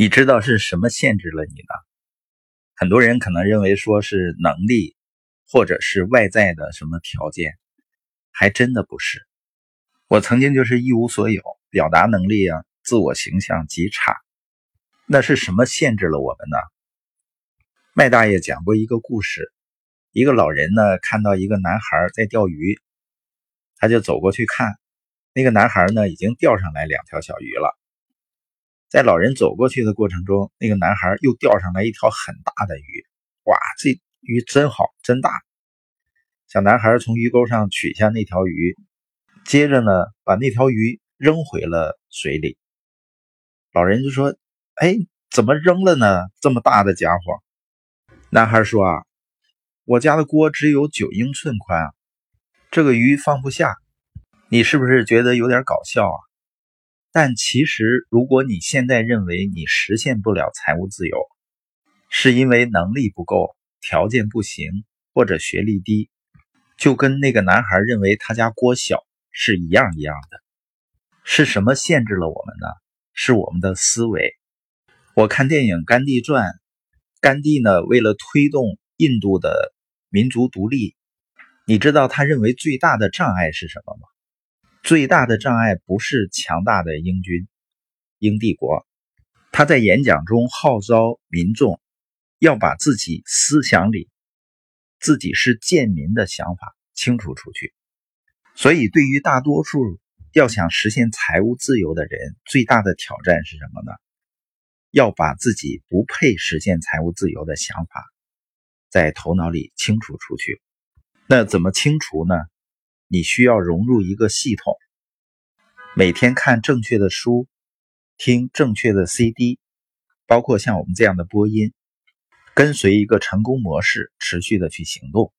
你知道是什么限制了你呢？很多人可能认为说是能力，或者是外在的什么条件，还真的不是。我曾经就是一无所有，表达能力啊，自我形象极差。那是什么限制了我们呢？麦大爷讲过一个故事，一个老人呢看到一个男孩在钓鱼，他就走过去看，那个男孩呢已经钓上来两条小鱼了。在老人走过去的过程中，那个男孩又钓上来一条很大的鱼。哇，这鱼真好，真大！小男孩从鱼钩上取下那条鱼，接着呢，把那条鱼扔回了水里。老人就说：“哎，怎么扔了呢？这么大的家伙！”男孩说：“啊，我家的锅只有九英寸宽，这个鱼放不下。你是不是觉得有点搞笑啊？”但其实，如果你现在认为你实现不了财务自由，是因为能力不够、条件不行或者学历低，就跟那个男孩认为他家锅小是一样一样的。是什么限制了我们呢？是我们的思维。我看电影《甘地传》，甘地呢，为了推动印度的民族独立，你知道他认为最大的障碍是什么吗？最大的障碍不是强大的英军、英帝国，他在演讲中号召民众要把自己思想里自己是贱民的想法清除出去。所以，对于大多数要想实现财务自由的人，最大的挑战是什么呢？要把自己不配实现财务自由的想法在头脑里清除出去。那怎么清除呢？你需要融入一个系统，每天看正确的书，听正确的 CD，包括像我们这样的播音，跟随一个成功模式，持续的去行动。